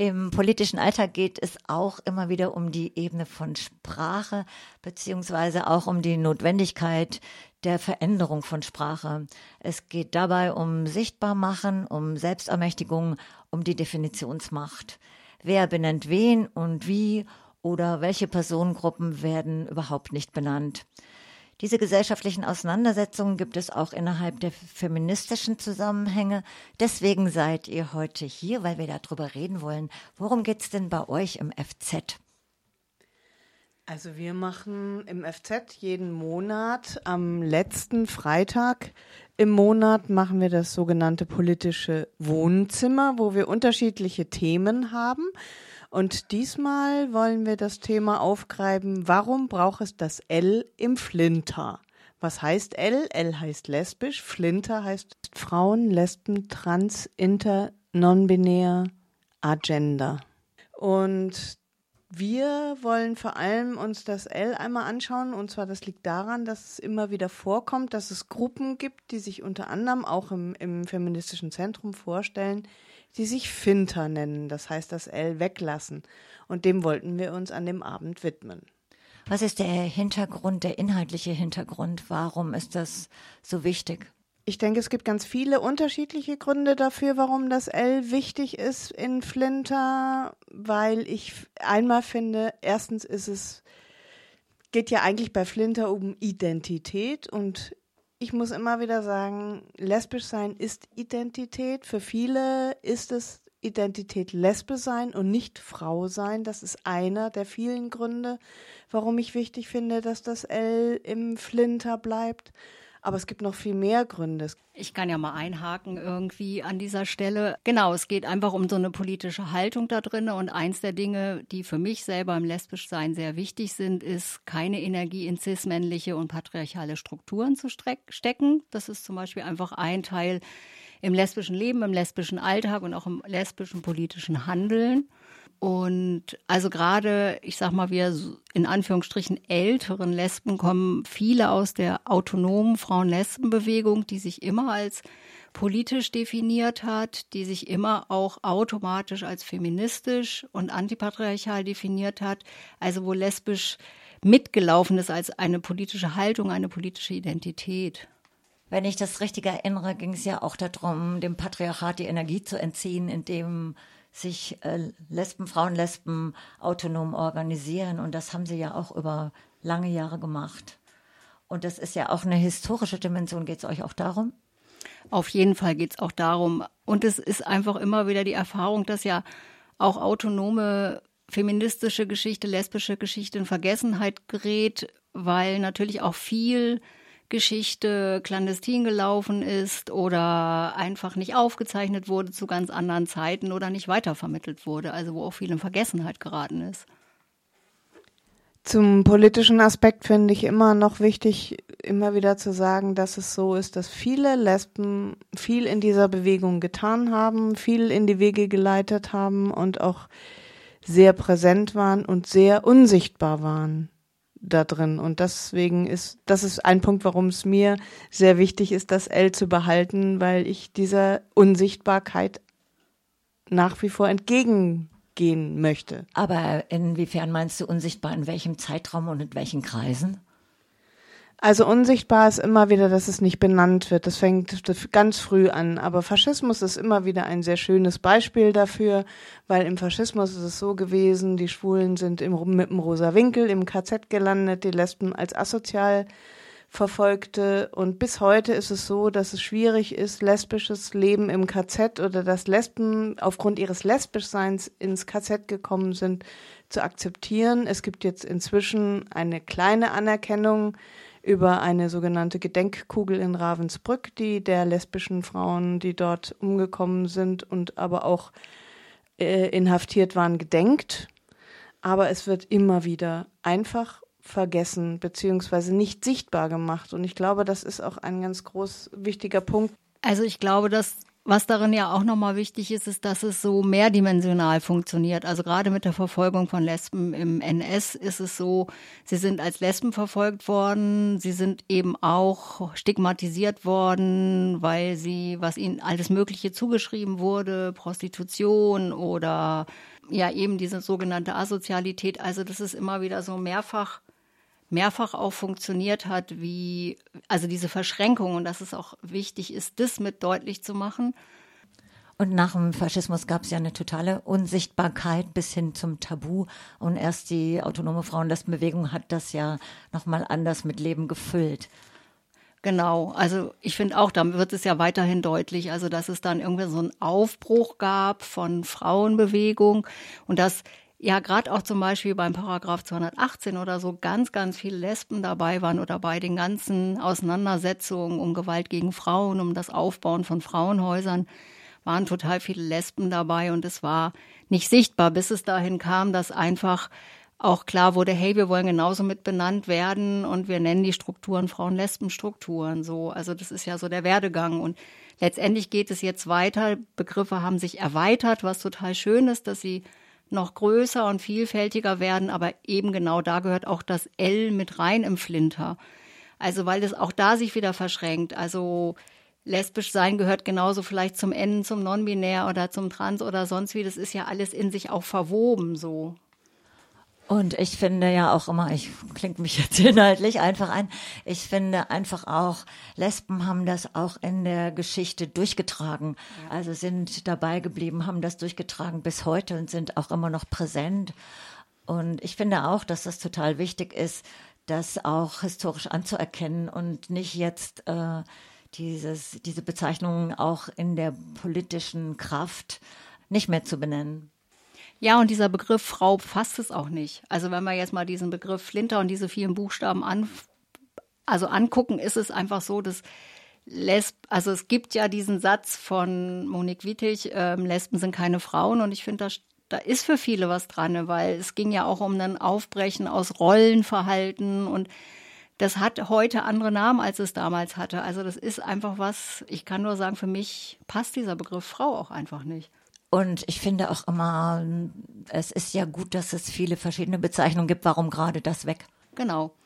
Im politischen Alltag geht es auch immer wieder um die Ebene von Sprache, beziehungsweise auch um die Notwendigkeit der Veränderung von Sprache. Es geht dabei um Sichtbarmachen, um Selbstermächtigung, um die Definitionsmacht. Wer benennt wen und wie oder welche Personengruppen werden überhaupt nicht benannt. Diese gesellschaftlichen Auseinandersetzungen gibt es auch innerhalb der feministischen Zusammenhänge. Deswegen seid ihr heute hier, weil wir darüber reden wollen. Worum geht es denn bei euch im FZ? Also wir machen im FZ jeden Monat am letzten Freitag im Monat machen wir das sogenannte politische Wohnzimmer, wo wir unterschiedliche Themen haben. Und diesmal wollen wir das Thema aufgreifen, warum braucht es das L im Flinter? Was heißt L? L heißt lesbisch, Flinter heißt Frauen, Lesben, Trans, Inter, Non-binär, Agenda. Und wir wollen vor allem uns das L einmal anschauen und zwar das liegt daran, dass es immer wieder vorkommt, dass es Gruppen gibt, die sich unter anderem auch im, im feministischen Zentrum vorstellen, die sich Finter nennen, das heißt das L weglassen. Und dem wollten wir uns an dem Abend widmen. Was ist der Hintergrund, der inhaltliche Hintergrund? Warum ist das so wichtig? Ich denke, es gibt ganz viele unterschiedliche Gründe dafür, warum das L wichtig ist in Flinter, weil ich einmal finde, erstens ist es, geht ja eigentlich bei Flinter um Identität und ich muss immer wieder sagen, lesbisch sein ist Identität. Für viele ist es Identität Lesbe sein und nicht Frau sein. Das ist einer der vielen Gründe, warum ich wichtig finde, dass das L im Flinter bleibt. Aber es gibt noch viel mehr Gründe. Ich kann ja mal einhaken irgendwie an dieser Stelle. Genau, es geht einfach um so eine politische Haltung da drin. Und eins der Dinge, die für mich selber im Lesbischsein sehr wichtig sind, ist, keine Energie in cis-männliche und patriarchale Strukturen zu stecken. Das ist zum Beispiel einfach ein Teil im lesbischen Leben, im lesbischen Alltag und auch im lesbischen politischen Handeln. Und also gerade, ich sag mal, wir in Anführungsstrichen älteren Lesben kommen viele aus der autonomen Frauen-Lesben-Bewegung, die sich immer als politisch definiert hat, die sich immer auch automatisch als feministisch und antipatriarchal definiert hat, also wo lesbisch mitgelaufen ist als eine politische Haltung, eine politische Identität. Wenn ich das richtig erinnere, ging es ja auch darum, dem Patriarchat die Energie zu entziehen, indem sich äh, Lesben, Frauen, Lesben autonom organisieren. Und das haben sie ja auch über lange Jahre gemacht. Und das ist ja auch eine historische Dimension. Geht es euch auch darum? Auf jeden Fall geht es auch darum. Und es ist einfach immer wieder die Erfahrung, dass ja auch autonome feministische Geschichte, lesbische Geschichte in Vergessenheit gerät, weil natürlich auch viel Geschichte clandestin gelaufen ist oder einfach nicht aufgezeichnet wurde zu ganz anderen Zeiten oder nicht weitervermittelt wurde, also wo auch viel in Vergessenheit geraten ist. Zum politischen Aspekt finde ich immer noch wichtig, immer wieder zu sagen, dass es so ist, dass viele Lesben viel in dieser Bewegung getan haben, viel in die Wege geleitet haben und auch sehr präsent waren und sehr unsichtbar waren da drin. Und deswegen ist, das ist ein Punkt, warum es mir sehr wichtig ist, das L zu behalten, weil ich dieser Unsichtbarkeit nach wie vor entgegengehen möchte. Aber inwiefern meinst du unsichtbar? In welchem Zeitraum und in welchen Kreisen? Also unsichtbar ist immer wieder, dass es nicht benannt wird. Das fängt ganz früh an. Aber Faschismus ist immer wieder ein sehr schönes Beispiel dafür, weil im Faschismus ist es so gewesen, die Schwulen sind im, mit dem rosa Winkel im KZ gelandet, die Lesben als asozial Verfolgte. Und bis heute ist es so, dass es schwierig ist, lesbisches Leben im KZ oder dass Lesben aufgrund ihres Lesbischseins ins KZ gekommen sind, zu akzeptieren. Es gibt jetzt inzwischen eine kleine Anerkennung über eine sogenannte Gedenkkugel in Ravensbrück, die der lesbischen Frauen, die dort umgekommen sind und aber auch äh, inhaftiert waren, gedenkt. Aber es wird immer wieder einfach vergessen beziehungsweise nicht sichtbar gemacht. Und ich glaube, das ist auch ein ganz groß wichtiger Punkt. Also ich glaube, dass was darin ja auch nochmal wichtig ist, ist, dass es so mehrdimensional funktioniert. Also gerade mit der Verfolgung von Lesben im NS ist es so, sie sind als Lesben verfolgt worden, sie sind eben auch stigmatisiert worden, weil sie, was ihnen alles Mögliche zugeschrieben wurde, Prostitution oder ja eben diese sogenannte Asozialität. Also das ist immer wieder so mehrfach mehrfach auch funktioniert hat, wie, also diese Verschränkung und dass es auch wichtig ist, das mit deutlich zu machen. Und nach dem Faschismus gab es ja eine totale Unsichtbarkeit bis hin zum Tabu. Und erst die autonome Frauenlesbenbewegung hat das ja nochmal anders mit Leben gefüllt. Genau, also ich finde auch, da wird es ja weiterhin deutlich, also dass es dann irgendwie so einen Aufbruch gab von Frauenbewegung und dass ja gerade auch zum Beispiel beim Paragraph 218 oder so ganz, ganz viele Lesben dabei waren oder bei den ganzen Auseinandersetzungen um Gewalt gegen Frauen, um das Aufbauen von Frauenhäusern, waren total viele Lesben dabei und es war nicht sichtbar, bis es dahin kam, dass einfach auch klar wurde, hey, wir wollen genauso mit benannt werden und wir nennen die Strukturen Frauen-Lesben-Strukturen so. Also das ist ja so der Werdegang und letztendlich geht es jetzt weiter. Begriffe haben sich erweitert, was total schön ist, dass sie noch größer und vielfältiger werden, aber eben genau da gehört auch das L mit rein im Flinter. Also weil es auch da sich wieder verschränkt. Also lesbisch sein gehört genauso vielleicht zum N, zum Non-Binär oder zum Trans oder sonst wie. Das ist ja alles in sich auch verwoben so. Und ich finde ja auch immer, ich klinge mich jetzt inhaltlich einfach ein, ich finde einfach auch, Lesben haben das auch in der Geschichte durchgetragen. Ja. Also sind dabei geblieben, haben das durchgetragen bis heute und sind auch immer noch präsent. Und ich finde auch, dass das total wichtig ist, das auch historisch anzuerkennen und nicht jetzt äh, dieses, diese Bezeichnungen auch in der politischen Kraft nicht mehr zu benennen. Ja, und dieser Begriff Frau fasst es auch nicht. Also wenn wir jetzt mal diesen Begriff Flinter und diese vielen Buchstaben an, also angucken, ist es einfach so, dass Lesb, also es gibt ja diesen Satz von Monique Wittig, äh, Lesben sind keine Frauen und ich finde, da, da ist für viele was dran, weil es ging ja auch um ein Aufbrechen aus Rollenverhalten und das hat heute andere Namen, als es damals hatte. Also das ist einfach was, ich kann nur sagen, für mich passt dieser Begriff Frau auch einfach nicht. Und ich finde auch immer, es ist ja gut, dass es viele verschiedene Bezeichnungen gibt. Warum gerade das weg? Genau.